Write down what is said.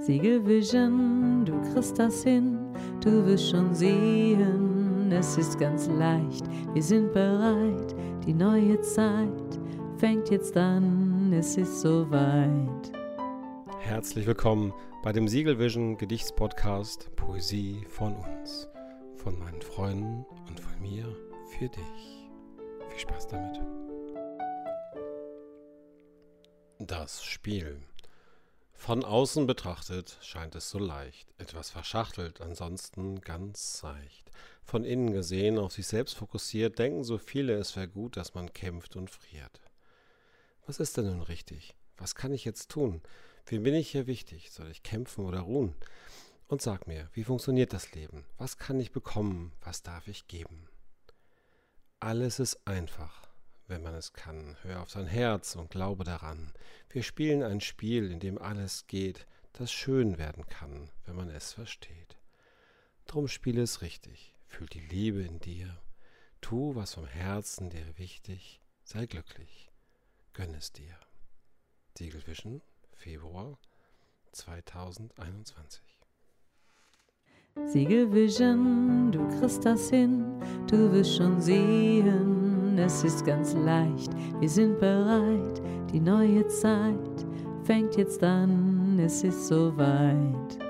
Siegelvision, du kriegst das hin, du wirst schon sehen, es ist ganz leicht, wir sind bereit, die neue Zeit fängt jetzt an, es ist soweit. Herzlich willkommen bei dem Siegelvision Gedichtspodcast Poesie von uns, von meinen Freunden und von mir für dich. Viel Spaß damit. Das Spiel. Von außen betrachtet scheint es so leicht, etwas verschachtelt, ansonsten ganz seicht. Von innen gesehen, auf sich selbst fokussiert, denken so viele, es wäre gut, dass man kämpft und friert. Was ist denn nun richtig? Was kann ich jetzt tun? Wem bin ich hier wichtig? Soll ich kämpfen oder ruhen? Und sag mir, wie funktioniert das Leben? Was kann ich bekommen? Was darf ich geben? Alles ist einfach wenn man es kann. Hör auf dein Herz und glaube daran. Wir spielen ein Spiel, in dem alles geht, das schön werden kann, wenn man es versteht. Drum spiele es richtig, fühl die Liebe in dir, tu, was vom Herzen dir wichtig, sei glücklich, gönn es dir. Siegelwischen, Februar 2021. Siegelvision, du kriegst das hin, du wirst schon sehen es ist ganz leicht, wir sind bereit, die neue Zeit fängt jetzt an, es ist soweit.